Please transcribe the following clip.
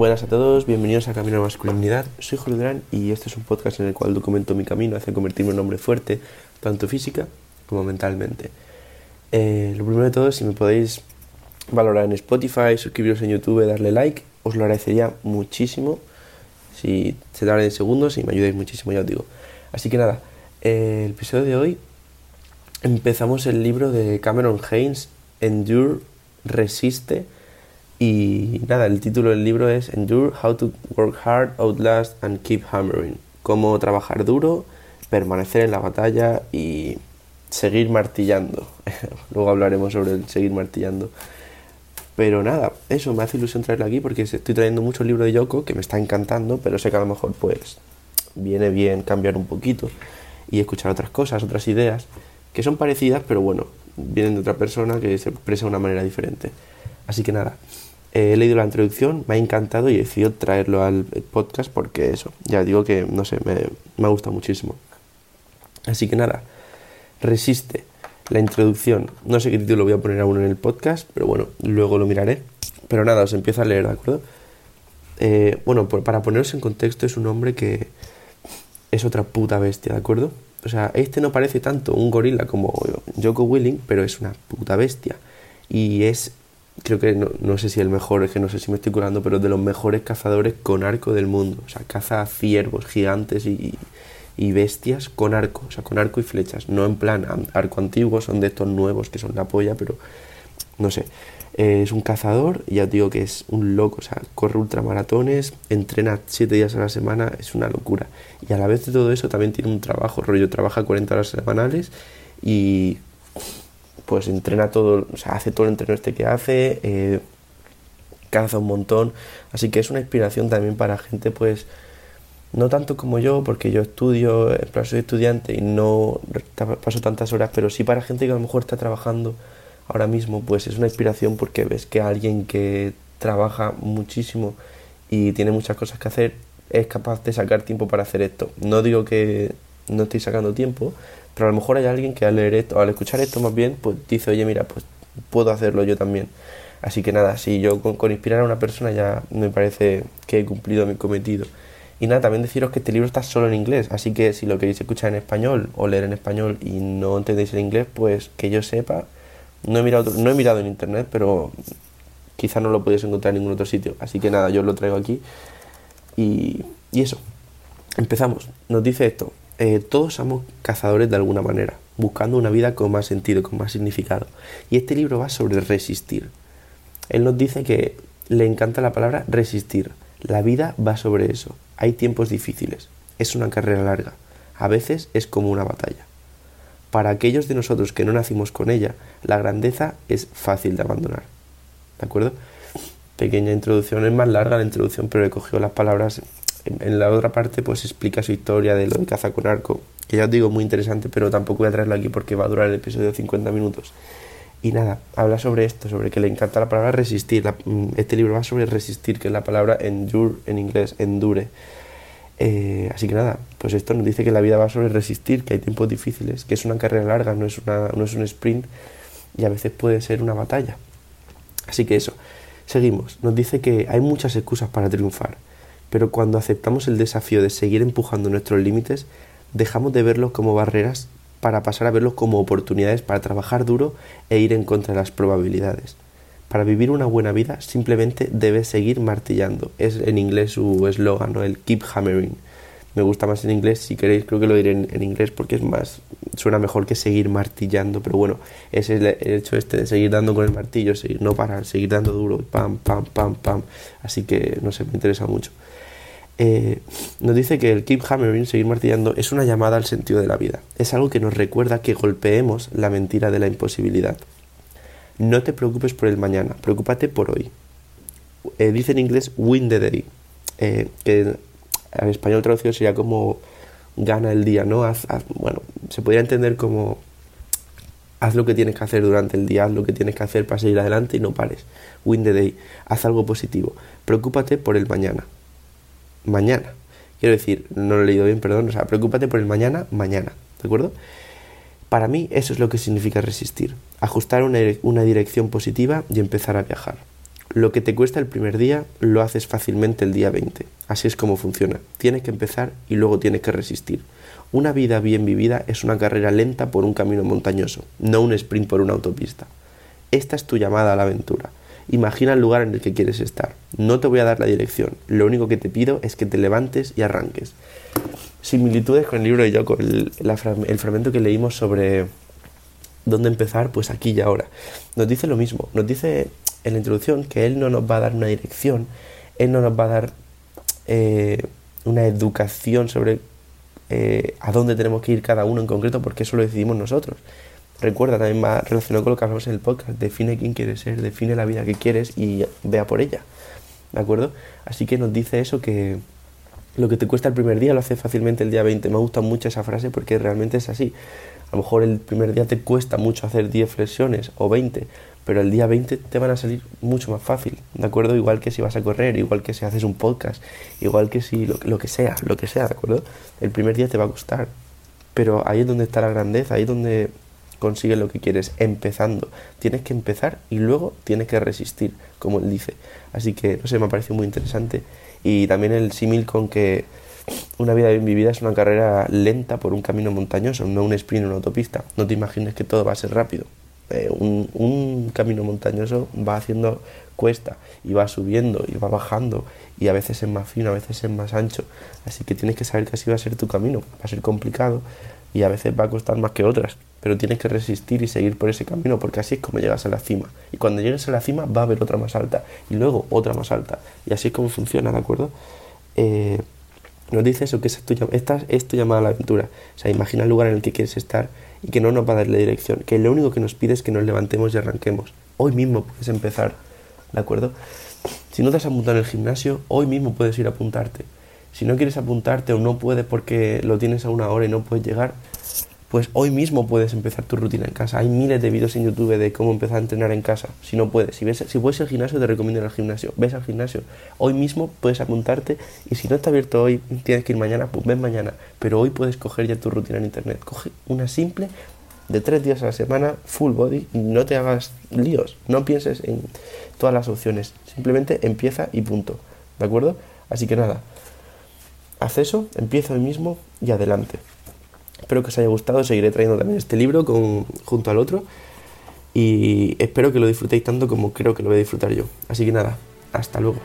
Buenas a todos, bienvenidos a Camino a la Masculinidad. Soy Julio Durán y este es un podcast en el cual documento mi camino hacia convertirme en hombre fuerte, tanto física como mentalmente. Eh, lo primero de todo, si me podéis valorar en Spotify, suscribiros en YouTube, darle like, os lo agradecería muchísimo. Si se tarda en segundos y me ayudáis muchísimo, ya os digo. Así que nada, eh, el episodio de hoy empezamos el libro de Cameron Haynes, Endure, Resiste y nada, el título del libro es Endure, How to Work Hard, Outlast and Keep Hammering. Cómo trabajar duro, permanecer en la batalla y seguir martillando. Luego hablaremos sobre el seguir martillando. Pero nada, eso me hace ilusión traerlo aquí porque estoy trayendo mucho libro de Yoko que me está encantando, pero sé que a lo mejor pues viene bien cambiar un poquito y escuchar otras cosas, otras ideas que son parecidas, pero bueno, vienen de otra persona que se expresa de una manera diferente. Así que nada, he leído la introducción, me ha encantado y he decidido traerlo al podcast porque eso, ya digo que, no sé, me, me ha gustado muchísimo. Así que nada, resiste. La introducción, no sé qué título voy a poner aún en el podcast, pero bueno, luego lo miraré. Pero nada, os empiezo a leer, ¿de acuerdo? Eh, bueno, para poneros en contexto, es un hombre que es otra puta bestia, ¿de acuerdo? O sea, este no parece tanto un gorila como Joko Willing, pero es una puta bestia. Y es creo que no, sé si el mejor, es que no sé si me estoy curando, pero de los mejores cazadores con arco del mundo. O sea, caza ciervos gigantes y, y, bestias con arco, o sea, con arco y flechas. No en plan arco antiguo, son de estos nuevos que son la polla, pero no sé. Eh, es un cazador, ya os digo que es un loco, o sea, corre ultramaratones, entrena 7 días a la semana, es una locura. Y a la vez de todo eso también tiene un trabajo, rollo, trabaja 40 horas semanales y pues entrena todo, o sea, hace todo el entreno este que hace, eh, un montón, así que es una inspiración también para gente pues no tanto como yo, porque yo estudio, soy estudiante y no paso tantas horas, pero sí para gente que a lo mejor está trabajando ahora mismo, pues es una inspiración porque ves que alguien que trabaja muchísimo y tiene muchas cosas que hacer es capaz de sacar tiempo para hacer esto. No digo que no estoy sacando tiempo, pero a lo mejor hay alguien que al leer esto, al escuchar esto más bien, pues dice, oye, mira, pues puedo hacerlo yo también. Así que nada, si yo con, inspirar a una persona ya me parece que he cumplido mi cometido. Y nada, también deciros que este libro está solo en inglés, así que si lo queréis escuchar en español o leer en español y no entendéis el inglés, pues que yo sepa, no he mirado, no he mirado en internet, pero quizá no lo podéis encontrar en ningún otro sitio. Así que nada, yo lo traigo aquí. Y, y eso, empezamos. Nos dice esto, eh, todos somos cazadores de alguna manera, buscando una vida con más sentido, con más significado. Y este libro va sobre resistir. Él nos dice que le encanta la palabra resistir. La vida va sobre eso. Hay tiempos difíciles. Es una carrera larga. A veces es como una batalla. Para aquellos de nosotros que no nacimos con ella, la grandeza es fácil de abandonar. ¿De acuerdo? Pequeña introducción, es más larga la introducción, pero he cogido las palabras en la otra parte pues explica su historia de lo de caza con arco, que ya os digo muy interesante, pero tampoco voy a traerlo aquí porque va a durar el episodio de 50 minutos. Y nada, habla sobre esto, sobre que le encanta la palabra resistir. Mm, este libro va sobre resistir, que es la palabra endure en inglés, endure. Eh, así que nada, pues esto nos dice que la vida va sobre resistir, que hay tiempos difíciles, que es una carrera larga, no es, una, no es un sprint y a veces puede ser una batalla. Así que eso, seguimos. Nos dice que hay muchas excusas para triunfar pero cuando aceptamos el desafío de seguir empujando nuestros límites, dejamos de verlos como barreras para pasar a verlos como oportunidades para trabajar duro e ir en contra de las probabilidades. Para vivir una buena vida simplemente debes seguir martillando. Es en inglés su eslogan, ¿no? el keep hammering. Me gusta más en inglés, si queréis creo que lo diré en, inglés porque es más, suena mejor que seguir martillando, pero bueno, es el, el, hecho este de seguir dando con el martillo, seguir, no parar, seguir dando duro, pam, pam, pam, pam. Así que no sé, me interesa mucho. Eh, nos dice que el keep hammering, seguir martillando, es una llamada al sentido de la vida. Es algo que nos recuerda que golpeemos la mentira de la imposibilidad. No te preocupes por el mañana, preocúpate por hoy. Eh, dice en inglés win the day, eh, que en español traducido sería como gana el día, ¿no? bueno, se podría entender como haz lo que tienes que hacer durante el día, haz lo que tienes que hacer para seguir adelante y no pares. Win the day, haz algo positivo. Preocúpate por el mañana mañana. Quiero decir, no lo he leído bien, perdón, o sea, preocúpate por el mañana, mañana, ¿de acuerdo? Para mí eso es lo que significa resistir, ajustar una, dirección positiva y empezar a viajar. lo que te cuesta el primer día lo haces fácilmente el día 20. Así es como funciona. Tienes que empezar y luego tienes que resistir. Una vida bien vivida es una carrera lenta por un camino montañoso, no un sprint por una autopista. Esta es tu llamada a la aventura. Imagina el lugar en el que quieres estar. No te voy a dar la dirección. Lo único que te pido es que te levantes y arranques. Similitudes con el libro de Yoko, el, el fragmento que leímos sobre dónde empezar, pues aquí y ahora. Nos dice lo mismo. Nos dice en la introducción que Él no nos va a dar una dirección, Él no nos va a dar eh, una educación sobre eh, a dónde tenemos que ir cada uno en concreto, porque eso lo decidimos nosotros. Recuerda, también va relacionado con lo que hablamos en el podcast, define quién quieres ser, define la vida que quieres y vea por ella. ¿De acuerdo? Así que nos dice eso que lo que te cuesta el primer día lo hace fácilmente el día 20. Me gusta mucho esa frase porque realmente es así. A lo mejor el primer día te cuesta mucho hacer 10 flexiones o 20, pero el día 20 te van a salir mucho más fácil, ¿de acuerdo? Igual que si vas a correr, igual que si haces un podcast, igual que si lo, que sea, lo que sea, ¿de acuerdo? El primer día te va a costar, pero ahí es donde está la grandeza, ahí es donde consigues lo que quieres, empezando. Tienes que empezar y luego tienes que resistir, como él dice. Así que, no sé, me ha parecido muy interesante. Y también el símil con que una vida bien vivida es una carrera lenta por un camino montañoso, no un sprint en una autopista. No te imagines que todo va a ser rápido. Eh, un, camino montañoso va haciendo cuesta y va subiendo y va bajando y a veces es más fino, a veces es más ancho. Así que tienes que saber que así va a ser tu camino. Va a ser complicado y a veces va a costar más que otras, pero tienes que resistir y seguir por ese camino porque así es como llegas a la cima. Y cuando llegues a la cima va a haber otra más alta y luego otra más alta. Y así es como funciona, ¿de acuerdo? Eh, nos dice eso, que es, tu, esta es tu llamada a la aventura. O sea, imagina el lugar en el que quieres estar y que no nos va a dar la dirección, que lo único que nos pide es que nos levantemos y arranquemos. Hoy mismo puedes empezar, ¿de acuerdo? Si no te has apuntado en el gimnasio, hoy mismo puedes ir a apuntarte. Si no quieres apuntarte o no puedes porque lo tienes a una hora y no puedes llegar, pues hoy mismo puedes empezar tu rutina en casa. Hay miles de vídeos en YouTube de cómo empezar a entrenar en casa. Si no puedes, si, ves, si puedes al gimnasio, te recomiendo ir al gimnasio. Ves al gimnasio. Hoy mismo puedes apuntarte y si no está abierto hoy, tienes que ir mañana, pues ven mañana. Pero hoy puedes coger ya tu rutina en internet. Coge una simple de tres días a la semana, full body, no te hagas líos. No pienses en todas las opciones. Simplemente empieza y punto. ¿De acuerdo? Así que nada. Haz eso, empieza hoy mismo y adelante. Espero que os haya gustado, seguiré trayendo también este libro con, junto al otro y espero que lo disfrutéis tanto como creo que lo voy a disfrutar yo. Así que nada, hasta luego.